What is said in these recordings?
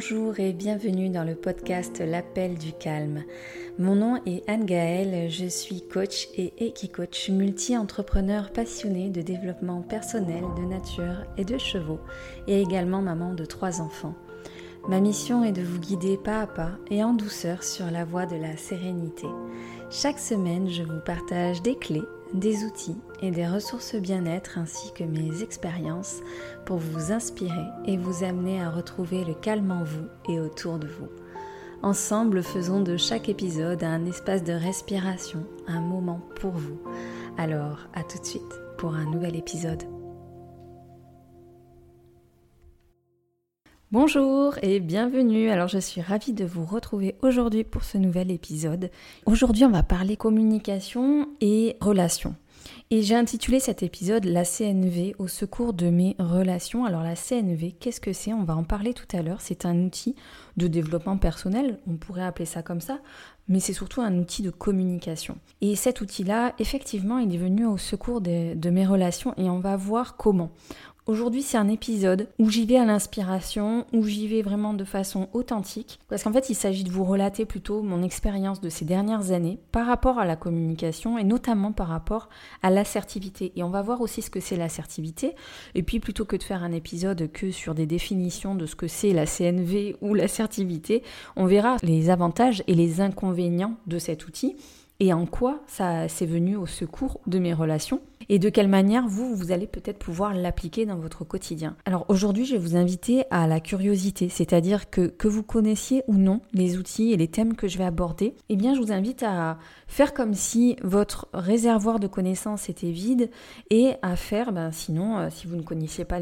Bonjour et bienvenue dans le podcast L'appel du calme. Mon nom est Anne Gaëlle, je suis coach et équi-coach multi-entrepreneur passionné de développement personnel, de nature et de chevaux et également maman de trois enfants. Ma mission est de vous guider pas à pas et en douceur sur la voie de la sérénité. Chaque semaine, je vous partage des clés des outils et des ressources bien-être ainsi que mes expériences pour vous inspirer et vous amener à retrouver le calme en vous et autour de vous. Ensemble, faisons de chaque épisode un espace de respiration, un moment pour vous. Alors, à tout de suite pour un nouvel épisode. Bonjour et bienvenue. Alors je suis ravie de vous retrouver aujourd'hui pour ce nouvel épisode. Aujourd'hui on va parler communication et relations. Et j'ai intitulé cet épisode La CNV au secours de mes relations. Alors la CNV, qu'est-ce que c'est? On va en parler tout à l'heure. C'est un outil de développement personnel, on pourrait appeler ça comme ça, mais c'est surtout un outil de communication. Et cet outil-là, effectivement, il est venu au secours de, de mes relations et on va voir comment. Aujourd'hui, c'est un épisode où j'y vais à l'inspiration, où j'y vais vraiment de façon authentique, parce qu'en fait, il s'agit de vous relater plutôt mon expérience de ces dernières années par rapport à la communication et notamment par rapport à l'assertivité. Et on va voir aussi ce que c'est l'assertivité. Et puis, plutôt que de faire un épisode que sur des définitions de ce que c'est la CNV ou l'assertivité, on verra les avantages et les inconvénients de cet outil et en quoi ça s'est venu au secours de mes relations et de quelle manière vous, vous allez peut-être pouvoir l'appliquer dans votre quotidien? Alors aujourd'hui, je vais vous inviter à la curiosité, c'est-à-dire que vous connaissiez ou non les outils et les thèmes que je vais aborder, eh bien je vous invite à faire comme si votre réservoir de connaissances était vide et à faire, ben, sinon, euh, si vous ne connaissiez pas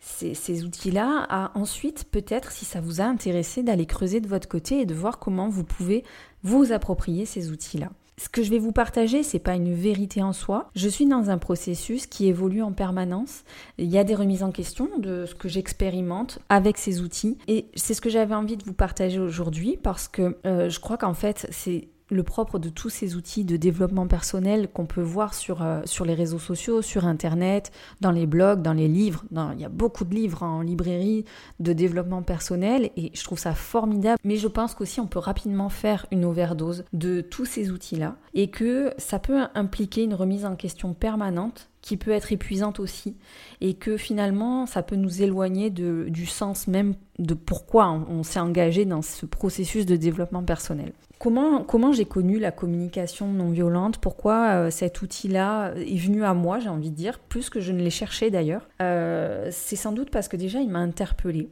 ces outils-là, à ensuite peut-être, si ça vous a intéressé, d'aller creuser de votre côté et de voir comment vous pouvez vous approprier ces outils-là. Ce que je vais vous partager, c'est pas une vérité en soi. Je suis dans un processus qui évolue en permanence. Il y a des remises en question de ce que j'expérimente avec ces outils et c'est ce que j'avais envie de vous partager aujourd'hui parce que euh, je crois qu'en fait, c'est le propre de tous ces outils de développement personnel qu'on peut voir sur, euh, sur les réseaux sociaux, sur Internet, dans les blogs, dans les livres. il y a beaucoup de livres en librairie de développement personnel et je trouve ça formidable. Mais je pense qu'aussi on peut rapidement faire une overdose de tous ces outils-là et que ça peut impliquer une remise en question permanente qui peut être épuisante aussi, et que finalement ça peut nous éloigner du sens même de pourquoi on, s'est engagé dans ce processus de développement personnel. Comment, j'ai connu la communication non violente? Pourquoi euh, cet outil-là est venu à moi, j'ai envie de dire, plus que je ne l'ai cherché d'ailleurs? Euh, C'est sans doute parce que déjà il m'a interpellée.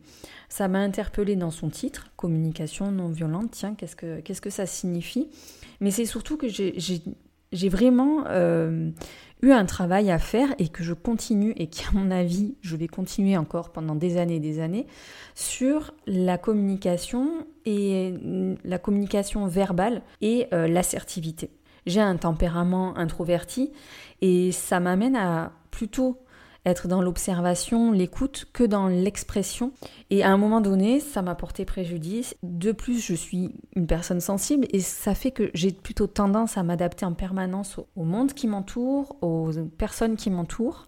Ça m'a interpellée dans son titre, communication non violente. Tiens, qu'est-ce que, ça signifie? Mais c'est surtout que j'ai j'ai vraiment euh, eu un travail à faire et que je continue et qui à mon avis je vais continuer encore pendant des années et des années sur la communication et la communication verbale et euh, l'assertivité. J'ai un tempérament introverti et ça m'amène à plutôt être dans l'observation, l'écoute, que dans l'expression. Et à un moment donné, ça m'a porté préjudice. De plus, je suis une personne sensible et ça fait que j'ai plutôt tendance à m'adapter en permanence au monde qui m'entoure, aux personnes qui m'entourent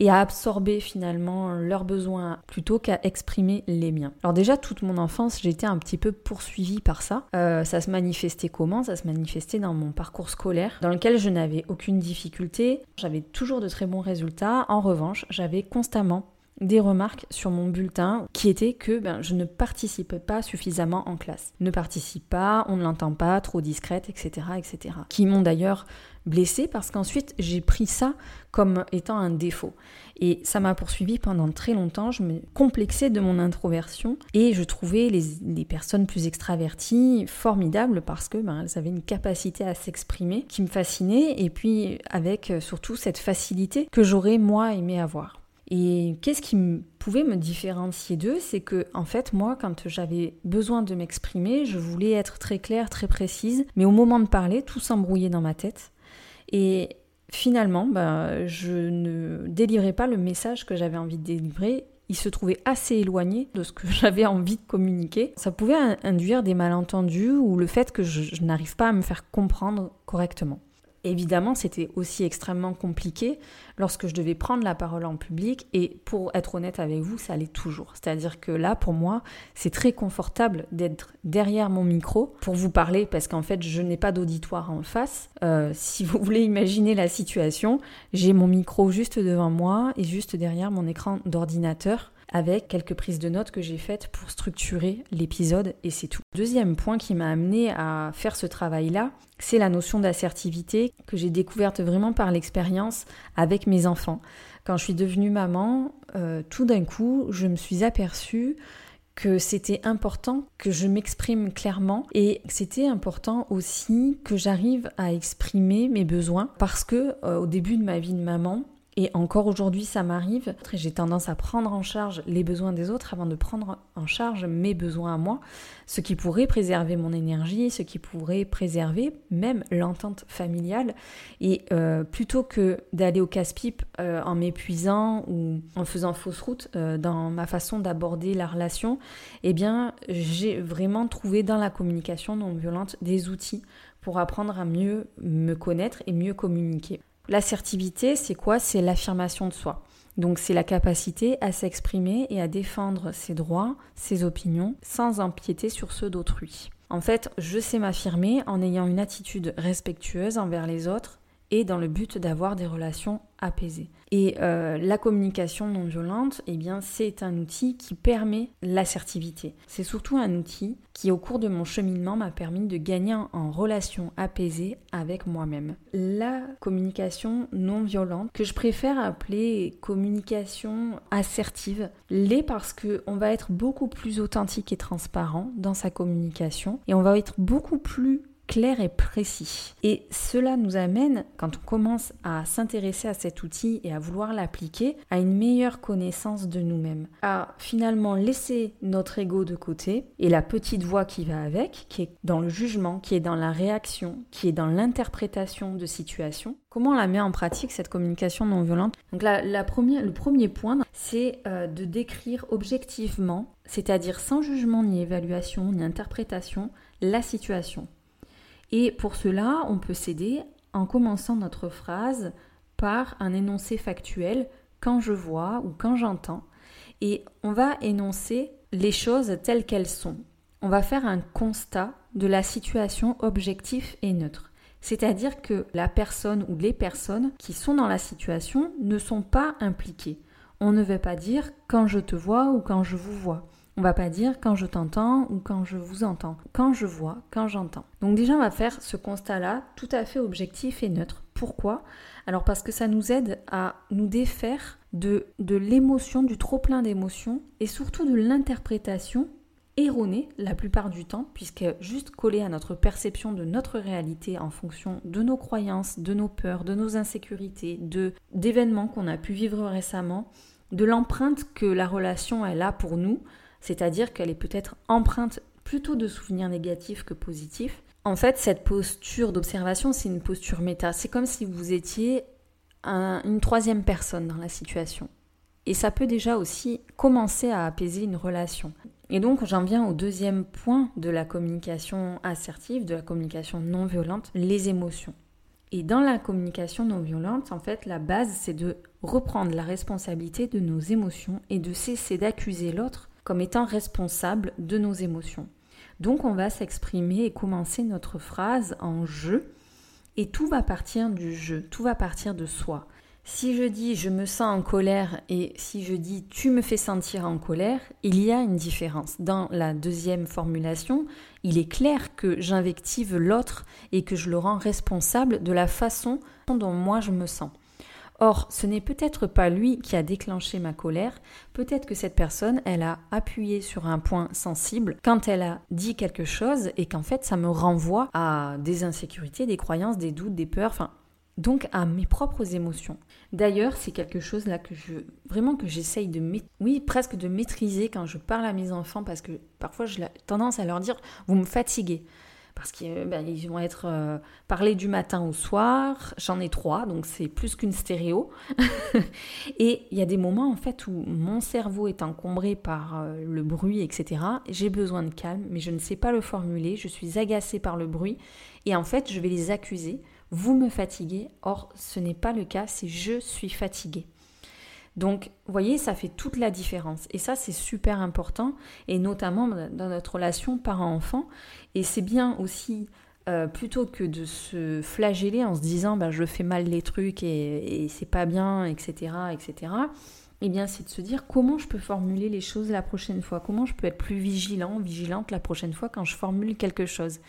et à absorber finalement leurs besoins plutôt qu'à exprimer les miens. Alors déjà, toute mon enfance, j'étais un petit peu poursuivie par ça. Euh, ça se manifestait comment? Ça se manifestait dans mon parcours scolaire, dans lequel je n'avais aucune difficulté. J'avais toujours de très bons résultats. En revanche, j'avais constamment des remarques sur mon bulletin qui étaient que ben, je ne participais pas suffisamment en classe. Ne participe pas, on ne l'entend pas, trop discrète, etc. etc. Qui m'ont d'ailleurs blessée parce qu'ensuite j'ai pris ça comme étant un défaut. Et ça m'a poursuivi pendant très longtemps, je me complexais de mon introversion et je trouvais les, personnes plus extraverties formidables parce que ben, elles avaient une capacité à s'exprimer qui me fascinait et puis avec euh, surtout cette facilité que j'aurais moi aimé avoir. Et qu'est-ce qui pouvait me différencier d'eux C'est que, en fait, moi, quand j'avais besoin de m'exprimer, je voulais être très claire, très précise, mais au moment de parler, tout s'embrouillait dans ma tête. Et finalement, bah, je ne délivrais pas le message que j'avais envie de délivrer. Il se trouvait assez éloigné de ce que j'avais envie de communiquer. Ça pouvait induire des malentendus ou le fait que je, je n'arrive pas à me faire comprendre correctement. Évidemment, c'était aussi extrêmement compliqué lorsque je devais prendre la parole en public et pour être honnête avec vous, ça allait toujours. C'est-à-dire que là, pour moi, c'est très confortable d'être derrière mon micro pour vous parler parce qu'en fait, je n'ai pas d'auditoire en face. Euh, si vous voulez imaginer la situation, j'ai mon micro juste devant moi et juste derrière mon écran d'ordinateur avec quelques prises de notes que j'ai faites pour structurer l'épisode et c'est tout. Deuxième point qui m'a amené à faire ce travail-là, c'est la notion d'assertivité que j'ai découverte vraiment par l'expérience avec mes enfants. Quand je suis devenue maman, euh, tout d'un coup, je me suis aperçue que c'était important que je m'exprime clairement et c'était important aussi que j'arrive à exprimer mes besoins parce que euh, au début de ma vie de maman, et encore aujourd'hui, ça m'arrive. J'ai tendance à prendre en charge les besoins des autres avant de prendre en charge mes besoins à moi, ce qui pourrait préserver mon énergie, ce qui pourrait préserver même l'entente familiale. Et euh, plutôt que d'aller au casse-pipe euh, en m'épuisant ou en faisant fausse route euh, dans ma façon d'aborder la relation, eh bien, j'ai vraiment trouvé dans la communication non violente des outils pour apprendre à mieux me connaître et mieux communiquer. L'assertivité, c'est quoi? C'est l'affirmation de soi. Donc c'est la capacité à s'exprimer et à défendre ses droits, ses opinions, sans empiéter sur ceux d'autrui. En fait, je sais m'affirmer en ayant une attitude respectueuse envers les autres et dans le but d'avoir des relations apaisées. Et euh, la communication non violente, eh bien, c'est un outil qui permet l'assertivité. C'est surtout un outil qui, au cours de mon cheminement, m'a permis de gagner en relation apaisée avec moi-même. La communication non violente, que je préfère appeler communication assertive, l'est parce qu'on va être beaucoup plus authentique et transparent dans sa communication et on va être beaucoup plus clair et précis. Et cela nous amène, quand on commence à s'intéresser à cet outil et à vouloir l'appliquer, à une meilleure connaissance de nous-mêmes, à finalement laisser notre ego de côté et la petite voix qui va avec, qui est dans le jugement, qui est dans la réaction, qui est dans l'interprétation de situations. Comment on la met en pratique cette communication non violente? Donc la, le premier point, c'est euh, de décrire objectivement, c'est-à-dire sans jugement ni évaluation ni interprétation, la situation. Et pour cela, on peut s'aider en commençant notre phrase par un énoncé factuel quand je vois ou quand j'entends. Et on va énoncer les choses telles qu'elles sont. On va faire un constat de la situation objectif et neutre. C'est-à-dire que la personne ou les personnes qui sont dans la situation ne sont pas impliquées. On ne veut pas dire quand je te vois ou quand je vous vois. On va pas dire quand je t'entends ou quand je vous entends, quand je vois, quand j'entends. Donc déjà on va faire ce constat-là tout à fait objectif et neutre. Pourquoi? Alors parce que ça nous aide à nous défaire de, de l'émotion, du trop plein d'émotions et surtout de l'interprétation erronée la plupart du temps, puisque juste collée à notre perception de notre réalité en fonction de nos croyances, de nos peurs, de nos insécurités, de d'événements qu'on a pu vivre récemment, de l'empreinte que la relation elle a pour nous, c'est-à-dire qu'elle est peut-être empreinte plutôt de souvenirs négatifs que positifs. En fait, cette posture d'observation, c'est une posture méta. C'est comme si vous étiez une troisième personne dans la situation. Et ça peut déjà aussi commencer à apaiser une relation. Et donc j'en viens au deuxième point de la communication assertive, de la communication non violente, les émotions. Et dans la communication non violente, en fait, la base, c'est de reprendre la responsabilité de nos émotions et de cesser d'accuser l'autre comme étant responsable de nos émotions. Donc on va s'exprimer et commencer notre phrase en je et tout va partir du je, tout va partir de soi. Si je dis je me sens en colère et si je dis tu me fais sentir en colère, il y a une différence. Dans la deuxième formulation, il est clair que j'invective l'autre et que je le rends responsable de la façon dont moi je me sens. Or, ce n'est peut-être pas lui qui a déclenché ma colère, peut-être que cette personne, elle a appuyé sur un point sensible quand elle a dit quelque chose et qu'en fait ça me renvoie à des insécurités, des croyances, des doutes, des peurs, enfin donc à mes propres émotions. D'ailleurs, c'est quelque chose là que je vraiment que j'essaye de oui, presque de maîtriser quand je parle à mes enfants parce que parfois j'ai tendance à leur dire vous me fatiguez parce qu'ils ben, vont être euh, parlés du matin au soir. J'en ai trois, donc c'est plus qu'une stéréo. et il y a des moments en fait où mon cerveau est encombré par euh, le bruit, etc. J'ai besoin de calme, mais je ne sais pas le formuler. Je suis agacée par le bruit et en fait je vais les accuser vous me fatiguez. Or, ce n'est pas le cas, c'est je suis fatigué. Donc, vous voyez, ça fait toute la différence. Et ça, c'est super important, et notamment dans notre relation parent-enfant. Et c'est bien aussi, euh, plutôt que de se flageller en se disant, bah, je fais mal les trucs et, et c'est pas bien, etc., etc., eh bien, c'est de se dire comment je peux formuler les choses la prochaine fois, comment je peux être plus vigilant, vigilante la prochaine fois quand je formule quelque chose.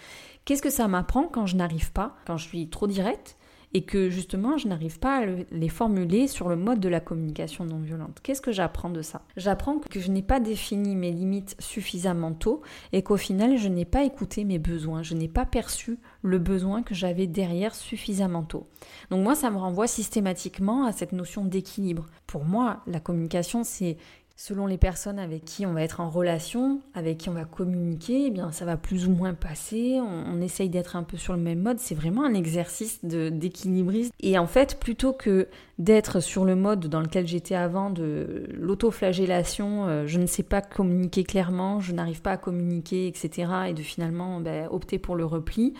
Qu'est-ce que ça m'apprend quand je n'arrive pas, quand je suis trop directe et que justement je n'arrive pas à les formuler sur le mode de la communication non violente. Qu'est-ce que j'apprends de ça? J'apprends que je n'ai pas défini mes limites suffisamment tôt et qu'au final je n'ai pas écouté mes besoins, je n'ai pas perçu le besoin que j'avais derrière suffisamment tôt. Donc moi ça me renvoie systématiquement à cette notion d'équilibre. Pour moi, la communication c'est Selon les personnes avec qui on va être en relation, avec qui on va communiquer, eh bien ça va plus ou moins passer. On, essaye d'être un peu sur le même mode. C'est vraiment un exercice d'équilibriste. Et en fait, plutôt que d'être sur le mode dans lequel j'étais avant de l'autoflagellation, euh, je ne sais pas communiquer clairement, je n'arrive pas à communiquer, etc. Et de finalement ben, opter pour le repli.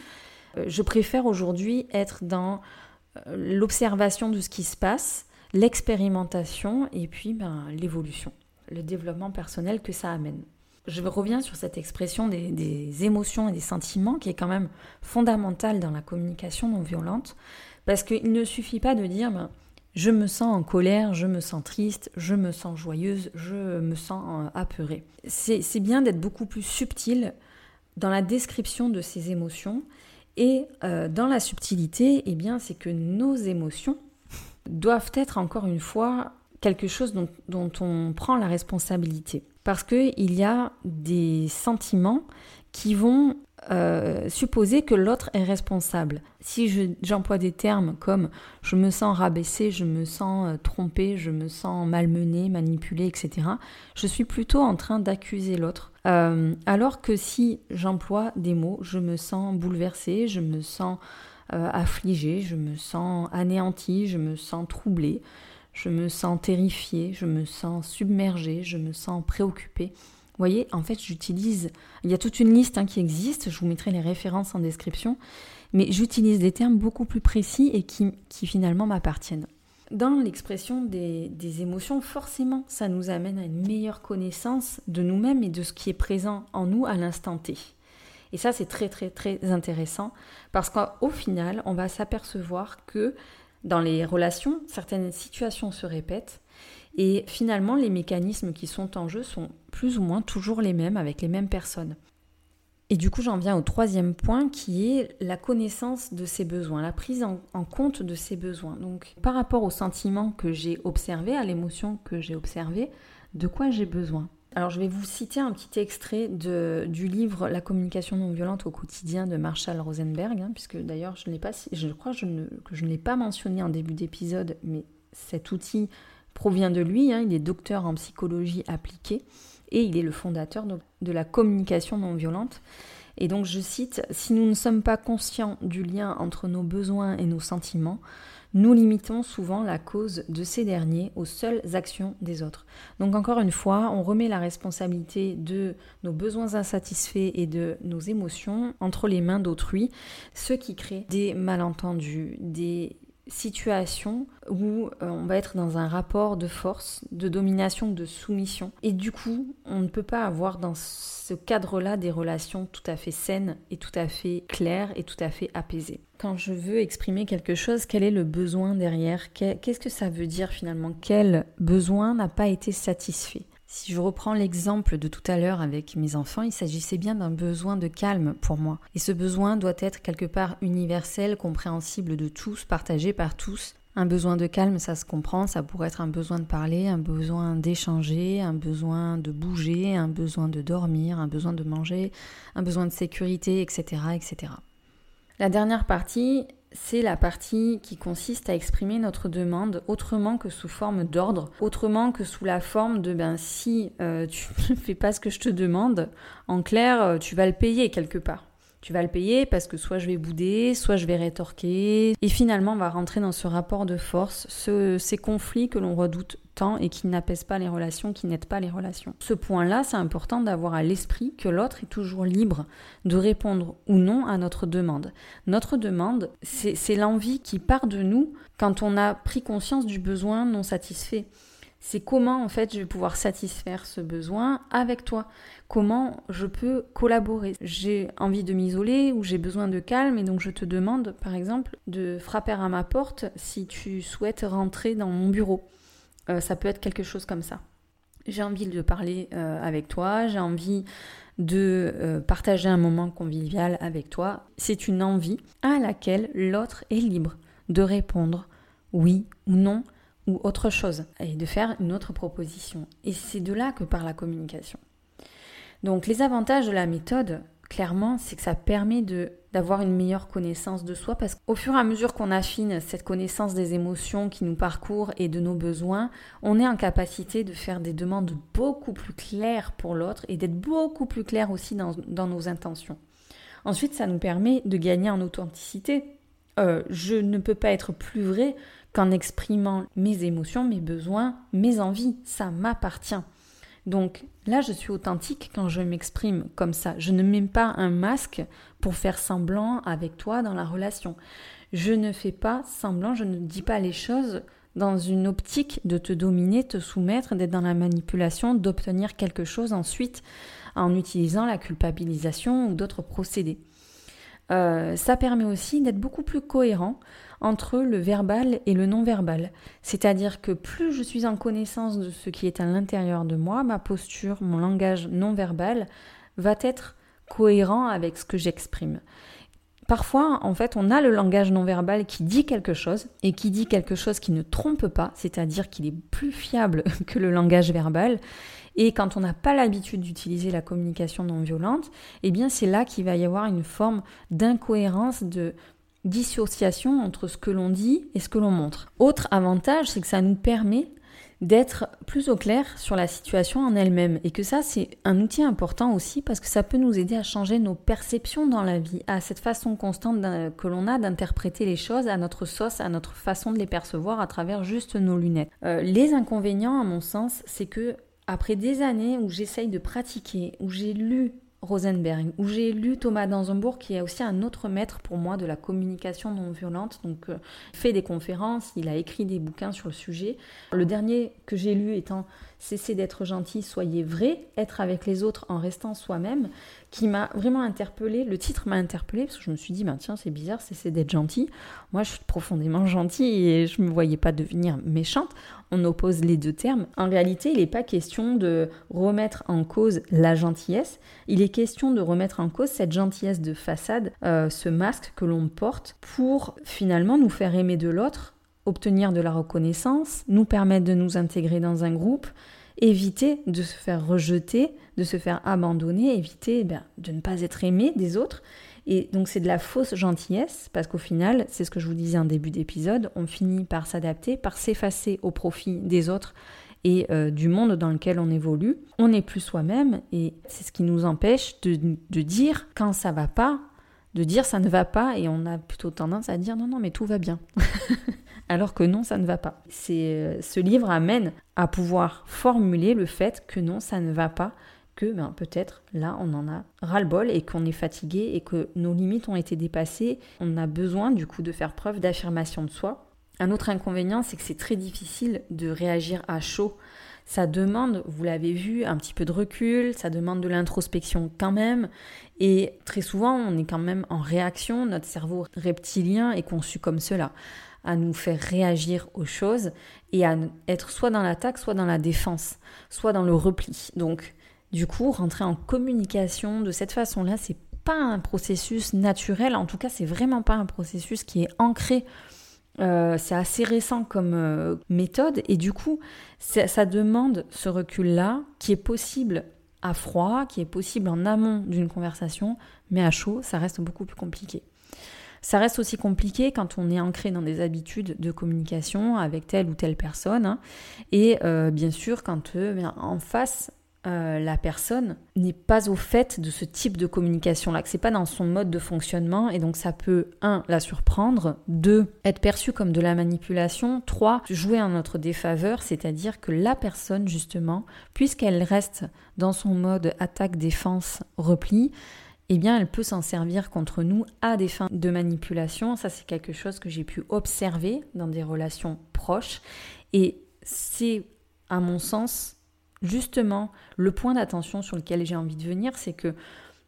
Euh, je préfère aujourd'hui être dans euh, l'observation de ce qui se passe, l'expérimentation et puis ben, l'évolution le développement personnel que ça amène. Je reviens sur cette expression des, émotions et des sentiments qui est quand même fondamentale dans la communication non violente, parce qu'il ne suffit pas de dire ben, je me sens en colère, je me sens triste, je me sens joyeuse, je me sens euh, apeurée. C'est bien d'être beaucoup plus subtil dans la description de ces émotions et euh, dans la subtilité, eh bien, c'est que nos émotions doivent être encore une fois quelque chose dont, on prend la responsabilité. Parce qu'il y a des sentiments qui vont euh, supposer que l'autre est responsable. Si j'emploie des termes comme je me sens rabaissé, je me sens euh, trompé, je me sens malmené, manipulé, etc., je suis plutôt en train d'accuser l'autre. Euh, alors que si j'emploie des mots, je me sens bouleversé, je me sens affligé, je me sens anéanti, je me sens troublé, je me sens terrifiée, je me sens submergée, je me sens préoccupée. Vous voyez, en fait, j'utilise, il y a toute une liste hein, qui existe, je vous mettrai les références en description, mais j'utilise des termes beaucoup plus précis et qui, finalement m'appartiennent. Dans l'expression des, des, émotions, forcément, ça nous amène à une meilleure connaissance de nous-mêmes et de ce qui est présent en nous à l'instant T. Et ça, c'est très, très, très intéressant parce qu'au final, on va s'apercevoir que dans les relations, certaines situations se répètent et finalement les mécanismes qui sont en jeu sont plus ou moins toujours les mêmes avec les mêmes personnes. Et du coup j'en viens au troisième point qui est la connaissance de ses besoins, la prise en, compte de ses besoins. Donc par rapport au sentiment que j'ai observé, à l'émotion que j'ai observée, de quoi j'ai besoin? Alors je vais vous citer un petit extrait du livre La communication non violente au quotidien de Marshall Rosenberg, hein, puisque d'ailleurs je, pas, je crois que je ne l'ai pas mentionné en début d'épisode, mais cet outil provient de lui, hein, il est docteur en psychologie appliquée et il est le fondateur de la communication non violente. Et donc je cite, Si nous ne sommes pas conscients du lien entre nos besoins et nos sentiments, nous limitons souvent la cause de ces derniers aux seules actions des autres. Donc encore une fois, on remet la responsabilité de nos besoins insatisfaits et de nos émotions entre les mains d'autrui, ce qui crée des malentendus, des situation où euh, on va être dans un rapport de force, de domination, de soumission. Et du coup, on ne peut pas avoir dans ce cadre-là des relations tout à fait saines et tout à fait claires et tout à fait apaisées. Quand je veux exprimer quelque chose, quel est le besoin derrière? Qu'est-ce que ça veut dire finalement? Quel besoin n'a pas été satisfait? Si je reprends l'exemple de tout à l'heure avec mes enfants, il s'agissait bien d'un besoin de calme pour moi. Et ce besoin doit être quelque part universel, compréhensible de tous, partagé par tous. Un besoin de calme, ça se comprend, ça pourrait être un besoin de parler, un besoin d'échanger, un besoin de bouger, un besoin de dormir, un besoin de manger, un besoin de sécurité, etc. etc. La dernière partie, c'est la partie qui consiste à exprimer notre demande autrement que sous forme d'ordre, autrement que sous la forme de ben si euh, tu ne fais pas ce que je te demande, en clair, euh, tu vas le payer quelque part. Tu vas le payer parce que soit je vais bouder, soit je vais rétorquer. Et finalement, on va rentrer dans ce rapport de force, ces conflits que l'on redoute tant et qui n'apaisent pas les relations, qui n'aident pas les relations. Ce point-là, c'est important d'avoir à l'esprit que l'autre est toujours libre de répondre ou non à notre demande. Notre demande, c'est l'envie qui part de nous quand on a pris conscience du besoin non satisfait c'est comment en fait je vais pouvoir satisfaire ce besoin avec toi. Comment je peux collaborer. J'ai envie de m'isoler ou j'ai besoin de calme et donc je te demande par exemple de frapper à ma porte si tu souhaites rentrer dans mon bureau. Euh, ça peut être quelque chose comme ça. J'ai envie de parler euh, avec toi, j'ai envie de euh, partager un moment convivial avec toi. C'est une envie à laquelle l'autre est libre de répondre oui ou non ou autre chose, et de faire une autre proposition. Et c'est de là que part la communication. Donc les avantages de la méthode, clairement, c'est que ça permet de d'avoir une meilleure connaissance de soi parce qu'au fur et à mesure qu'on affine cette connaissance des émotions qui nous parcourent et de nos besoins, on est en capacité de faire des demandes beaucoup plus claires pour l'autre et d'être beaucoup plus clair aussi dans, dans, nos intentions. Ensuite, ça nous permet de gagner en authenticité. Euh, je ne peux pas être plus vrai qu'en exprimant mes émotions, mes besoins, mes envies. Ça m'appartient. Donc là, je suis authentique quand je m'exprime comme ça. Je ne mets pas un masque pour faire semblant avec toi dans la relation. Je ne fais pas semblant, je ne dis pas les choses dans une optique de te dominer, te soumettre, d'être dans la manipulation, d'obtenir quelque chose ensuite en utilisant la culpabilisation ou d'autres procédés. Euh, ça permet aussi d'être beaucoup plus cohérent entre le verbal et le non-verbal. C'est-à-dire que plus je suis en connaissance de ce qui est à l'intérieur de moi, ma posture, mon langage non-verbal va être cohérent avec ce que j'exprime. Parfois, en fait, on a le langage non-verbal qui dit quelque chose et qui dit quelque chose qui ne trompe pas, c'est-à-dire qu'il est plus fiable que le langage verbal. Et quand on n'a pas l'habitude d'utiliser la communication non violente, eh bien c'est là qu'il va y avoir une forme d'incohérence, de dissociation entre ce que l'on dit et ce que l'on montre. Autre avantage, c'est que ça nous permet d'être plus au clair sur la situation en elle-même et que ça c'est un outil important aussi parce que ça peut nous aider à changer nos perceptions dans la vie, à cette façon constante que l'on a d'interpréter les choses à notre sauce, à notre façon de les percevoir à travers juste nos lunettes. Euh, les inconvénients à mon sens, c'est que après des années où j'essaye de pratiquer, où j'ai lu Rosenberg, où j'ai lu Thomas Danzenbourg, qui est aussi un autre maître pour moi de la communication non violente. Donc, euh, fait des conférences, il a écrit des bouquins sur le sujet. Le dernier que j'ai lu étant Cessez d'être gentil, soyez vrai, être avec les autres en restant soi-même, qui m'a vraiment interpellée. Le titre m'a interpellée parce que je me suis dit, ben tiens, c'est bizarre, cessez d'être gentil. Moi, je suis profondément gentille et je ne me voyais pas devenir méchante. On oppose les deux termes. En réalité, il n'est pas question de remettre en cause la gentillesse, il est question de remettre en cause cette gentillesse de façade, euh, ce masque que l'on porte pour finalement nous faire aimer de l'autre obtenir de la reconnaissance, nous permettre de nous intégrer dans un groupe, éviter de se faire rejeter, de se faire abandonner, éviter eh de ne pas être aimé des autres. Et donc c'est de la fausse gentillesse, parce qu'au final, c'est ce que je vous disais en début d'épisode, on finit par s'adapter, par s'effacer au profit des autres et euh, du monde dans lequel on évolue. On n'est plus soi-même et c'est ce qui nous empêche de, de dire quand ça va pas, de dire ça ne va pas et on a plutôt tendance à dire non non mais tout va bien. alors que non, ça ne va pas. Euh, ce livre amène à pouvoir formuler le fait que non, ça ne va pas, que ben, peut-être là on en a ras-le-bol et qu'on est fatigué et que nos limites ont été dépassées. On a besoin du coup de faire preuve d'affirmation de soi. Un autre inconvénient, c'est que c'est très difficile de réagir à chaud. Ça demande, vous l'avez vu, un petit peu de recul, ça demande de l'introspection quand même. Et très souvent, on est quand même en réaction, notre cerveau reptilien est conçu comme cela à nous faire réagir aux choses et à être soit dans l'attaque, soit dans la défense, soit dans le repli. Donc, du coup, rentrer en communication de cette façon-là, c'est pas un processus naturel. En tout cas, c'est vraiment pas un processus qui est ancré. Euh, c'est assez récent comme euh, méthode et du coup, ça demande ce recul-là qui est possible à froid, qui est possible en amont d'une conversation, mais à chaud, ça reste beaucoup plus compliqué. Ça reste aussi compliqué quand on est ancré dans des habitudes de communication avec telle ou telle personne. Hein. Et euh, bien sûr, quand en face, euh, la personne n'est pas au fait de ce type de communication-là, que c'est pas dans son mode de fonctionnement, et donc ça peut, un, la surprendre, deux, être perçu comme de la manipulation, trois, jouer en notre défaveur, c'est-à-dire que la personne, justement, puisqu'elle reste dans son mode attaque, défense, repli, eh bien, elle peut s'en servir contre nous à des fins de manipulation. Ça, c'est quelque chose que j'ai pu observer dans des relations proches. Et c'est, à mon sens, justement, le point d'attention sur lequel j'ai envie de venir, c'est que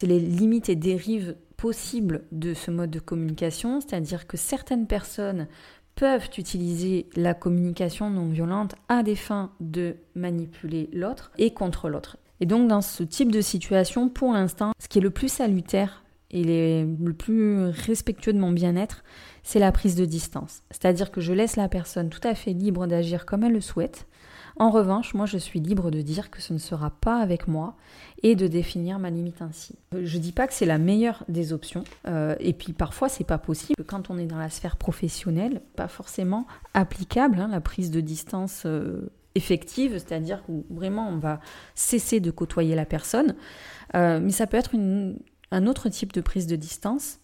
les limites et dérives possibles de ce mode de communication, c'est-à-dire que certaines personnes peuvent utiliser la communication non violente à des fins de manipuler l'autre et contre l'autre. Et donc dans ce type de situation, pour l'instant, ce qui est le plus salutaire et le plus respectueux de mon bien-être, c'est la prise de distance. C'est-à-dire que je laisse la personne tout à fait libre d'agir comme elle le souhaite, en revanche, moi, je suis libre de dire que ce ne sera pas avec moi et de définir ma limite ainsi. Je dis pas que c'est la meilleure des options, euh, et puis parfois c'est pas possible. Quand on est dans la sphère professionnelle, pas forcément applicable hein, la prise de distance. Euh, effective, c'est-à-dire où vraiment on va cesser de côtoyer la personne, euh, mais ça peut être un autre type de prise de distance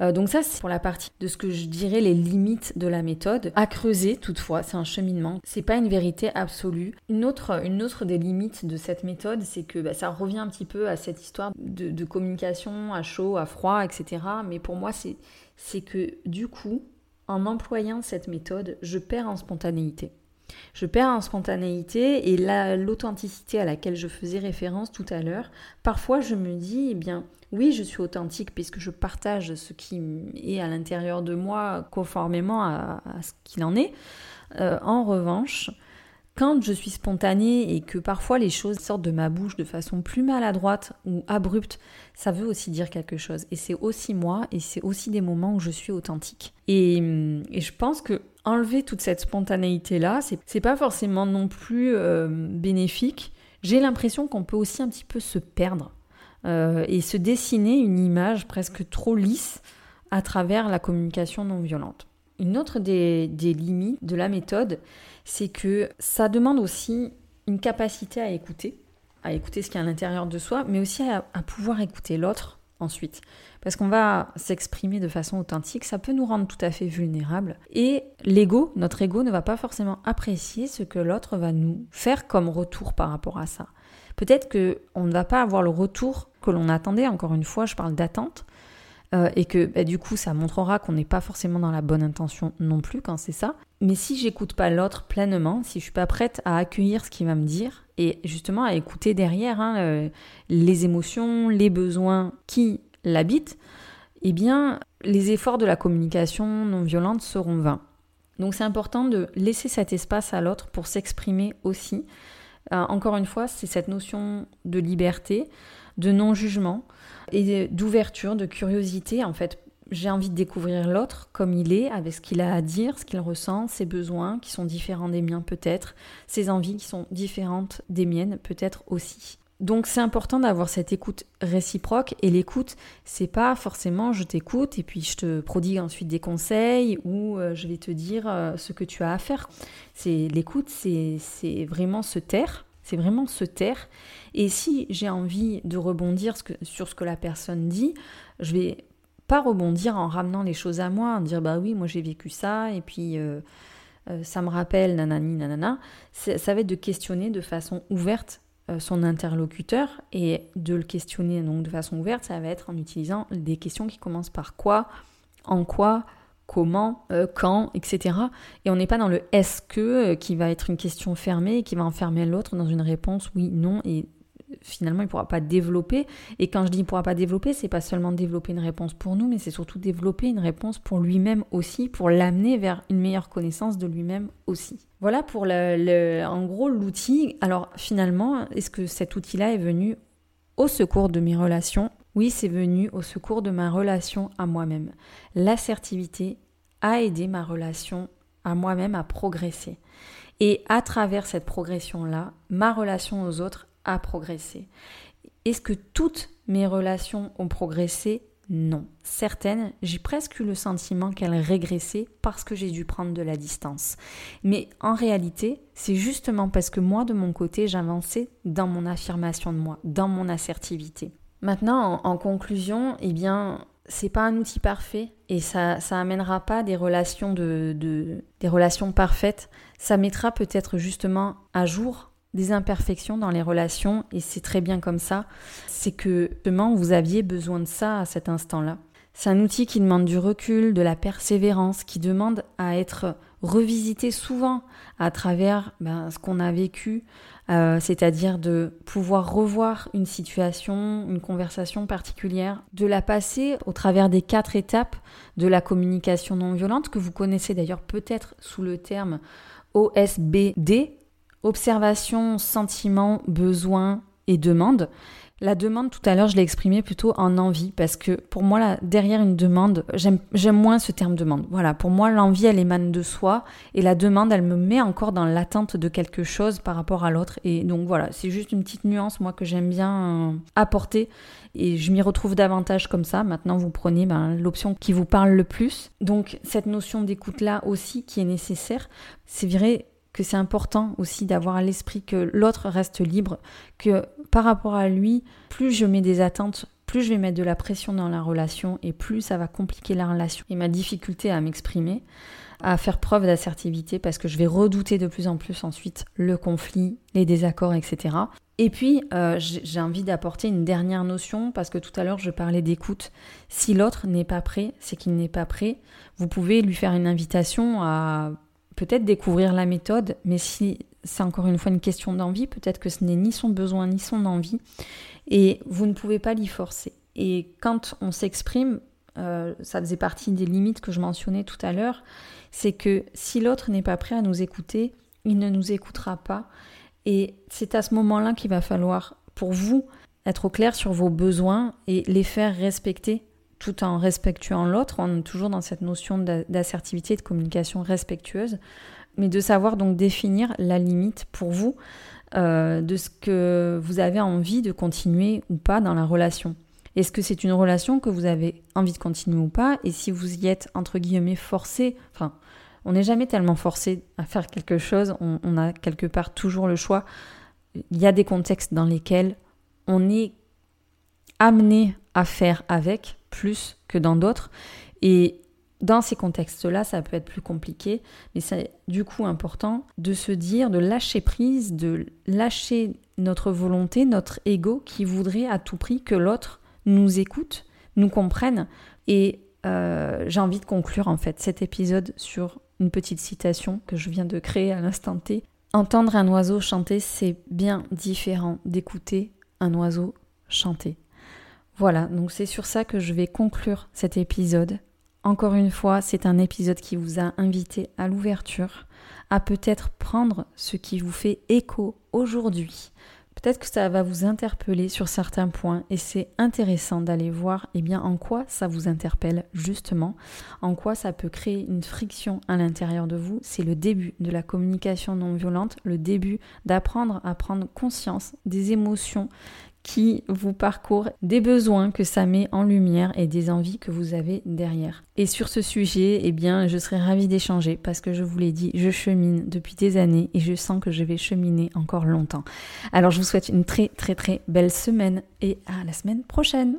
euh, donc ça, c'est pour la partie de ce que je dirais les limites de la méthode. À creuser, toutefois, c'est un cheminement. C'est pas une vérité absolue. Une autre, une autre des limites de cette méthode, c'est que bah, ça revient un petit peu à cette histoire de, de communication à chaud, à froid, etc. Mais pour moi, c'est que du coup, en employant cette méthode, je perds en spontanéité. Je perds en spontanéité et l'authenticité à laquelle je faisais référence tout à l'heure. Parfois, je me dis, eh bien, oui, je suis authentique puisque je partage ce qui est à l'intérieur de moi conformément à, ce qu'il en est. Euh, en revanche, quand je suis spontanée et que parfois les choses sortent de ma bouche de façon plus maladroite ou abrupte, ça veut aussi dire quelque chose. Et c'est aussi moi et c'est aussi des moments où je suis authentique. Et, et je pense que enlever toute cette spontanéité-là, c'est pas forcément non plus euh, bénéfique. J'ai l'impression qu'on peut aussi un petit peu se perdre euh, et se dessiner une image presque trop lisse à travers la communication non violente. Une autre des, limites de la méthode, c'est que ça demande aussi une capacité à écouter, à écouter ce qui est à l'intérieur de soi, mais aussi à pouvoir écouter l'autre ensuite. Parce qu'on va s'exprimer de façon authentique, ça peut nous rendre tout à fait vulnérables. Et l'ego, notre ego, ne va pas forcément apprécier ce que l'autre va nous faire comme retour par rapport à ça. Peut-être qu'on ne va pas avoir le retour que l'on attendait, encore une fois, je parle d'attente, euh, et que bah, du coup ça montrera qu'on n'est pas forcément dans la bonne intention non plus quand c'est ça. Mais si j'écoute pas l'autre pleinement, si je suis pas prête à accueillir ce qu'il va me dire et justement à écouter derrière hein, euh, les émotions, les besoins qui l'habitent, eh bien les efforts de la communication non violente seront vains. Donc c'est important de laisser cet espace à l'autre pour s'exprimer aussi. Euh, encore une fois, c'est cette notion de liberté, de non-jugement et d'ouverture, de curiosité. En fait, j'ai envie de découvrir l'autre comme il est, avec ce qu'il a à dire, ce qu'il ressent, ses besoins qui sont différents des miens peut-être, ses envies qui sont différentes des miennes peut-être aussi. Donc c'est important d'avoir cette écoute réciproque et l'écoute, c'est pas forcément je t'écoute et puis je te prodigue ensuite des conseils ou euh, je vais te dire euh, ce que tu as à faire. C'est l'écoute, c'est vraiment se taire, vraiment se taire. Et si j'ai envie de rebondir sur ce que la personne dit, je vais pas rebondir en ramenant les choses à moi, en dire bah oui moi j'ai vécu ça et puis euh, ça me rappelle nanani nanana. Ça va être de questionner de façon ouverte euh, son interlocuteur et de le questionner donc de façon ouverte, ça va être en utilisant des questions qui commencent par quoi, en quoi, comment, euh, quand, etc. Et on n'est pas dans le est-ce que euh, qui va être une question fermée et qui va enfermer l'autre dans une réponse oui, non et finalement il ne pourra pas développer. Et quand je dis il ne pourra pas développer, c'est pas seulement développer une réponse pour nous, mais c'est surtout développer une réponse pour lui-même aussi, pour l'amener vers une meilleure connaissance de lui-même aussi. Voilà pour le, en gros l'outil. Alors finalement, est-ce que cet outil-là est venu au secours de mes relations? Oui, c'est venu au secours de ma relation à moi-même. L'assertivité a aidé ma relation à moi-même à progresser. Et à travers cette progression-là, ma relation aux autres a progressé. Est-ce que toutes mes relations ont progressé? Non. Certaines, j'ai presque eu le sentiment qu'elles régressaient parce que j'ai dû prendre de la distance. Mais en réalité, c'est justement parce que moi, de mon côté, j'avançais dans mon affirmation de moi, dans mon assertivité. Maintenant, en, conclusion, eh bien, c'est pas un outil parfait et ça, ça amènera pas des relations de, des relations parfaites. Ça mettra peut-être justement à jour des imperfections dans les relations et c'est très bien comme ça. C'est que justement vous aviez besoin de ça à cet instant-là. C'est un outil qui demande du recul, de la persévérance, qui demande à être revisité souvent à travers ben, ce qu'on a vécu, euh, c'est-à-dire de pouvoir revoir une situation, une conversation particulière, de la passer au travers des quatre étapes de la communication non violente, que vous connaissez d'ailleurs peut-être sous le terme OSBD, observation, sentiment, besoin et demande. La demande, tout à l'heure, je l'ai exprimée plutôt en envie, parce que pour moi, là, derrière une demande, j'aime moins ce terme demande. Voilà, pour moi, l'envie, elle émane de soi, et la demande, elle me met encore dans l'attente de quelque chose par rapport à l'autre. Et donc voilà, c'est juste une petite nuance, moi, que j'aime bien euh, apporter, et je m'y retrouve davantage comme ça. Maintenant, vous prenez ben, l'option qui vous parle le plus. Donc, cette notion d'écoute-là aussi, qui est nécessaire, c'est vrai, que c'est important aussi d'avoir à l'esprit que l'autre reste libre, que par rapport à lui, plus je mets des attentes, plus je vais mettre de la pression dans la relation et plus ça va compliquer la relation. Et ma difficulté à m'exprimer, à faire preuve d'assertivité parce que je vais redouter de plus en plus ensuite le conflit, les désaccords, etc. Et puis, euh, j'ai envie d'apporter une dernière notion parce que tout à l'heure, je parlais d'écoute. Si l'autre n'est pas prêt, c'est qu'il n'est pas prêt. Vous pouvez lui faire une invitation à peut-être découvrir la méthode, mais si c'est encore une fois une question d'envie, peut-être que ce n'est ni son besoin ni son envie, et vous ne pouvez pas l'y forcer. Et quand on s'exprime, euh, ça faisait partie des limites que je mentionnais tout à l'heure, c'est que si l'autre n'est pas prêt à nous écouter, il ne nous écoutera pas. Et c'est à ce moment-là qu'il va falloir, pour vous, être au clair sur vos besoins et les faire respecter tout en respectuant l'autre. On est toujours dans cette notion d'assertivité, de communication respectueuse, mais de savoir donc définir la limite pour vous euh, de ce que vous avez envie de continuer ou pas dans la relation. Est-ce que c'est une relation que vous avez envie de continuer ou pas? Et si vous y êtes, entre guillemets, forcé, enfin, on n'est jamais tellement forcé à faire quelque chose, on, on a quelque part toujours le choix. Il y a des contextes dans lesquels on est amené à faire avec plus que dans d'autres. Et dans ces contextes-là, ça peut être plus compliqué, mais c'est du coup important de se dire, de lâcher prise, de lâcher notre volonté, notre ego qui voudrait à tout prix que l'autre nous écoute, nous comprenne. Et euh, j'ai envie de conclure en fait cet épisode sur une petite citation que je viens de créer à l'instant T. Entendre un oiseau chanter, c'est bien différent d'écouter un oiseau chanter. Voilà, donc c'est sur ça que je vais conclure cet épisode. Encore une fois, c'est un épisode qui vous a invité à l'ouverture, à peut-être prendre ce qui vous fait écho aujourd'hui. Peut-être que ça va vous interpeller sur certains points et c'est intéressant d'aller voir eh bien, en quoi ça vous interpelle justement, en quoi ça peut créer une friction à l'intérieur de vous. C'est le début de la communication non violente, le début d'apprendre à prendre conscience des émotions qui vous parcourt, des besoins que ça met en lumière et des envies que vous avez derrière. Et sur ce sujet, eh bien, je serais ravie d'échanger parce que je vous l'ai dit, je chemine depuis des années et je sens que je vais cheminer encore longtemps. Alors, je vous souhaite une très très très belle semaine et à la semaine prochaine.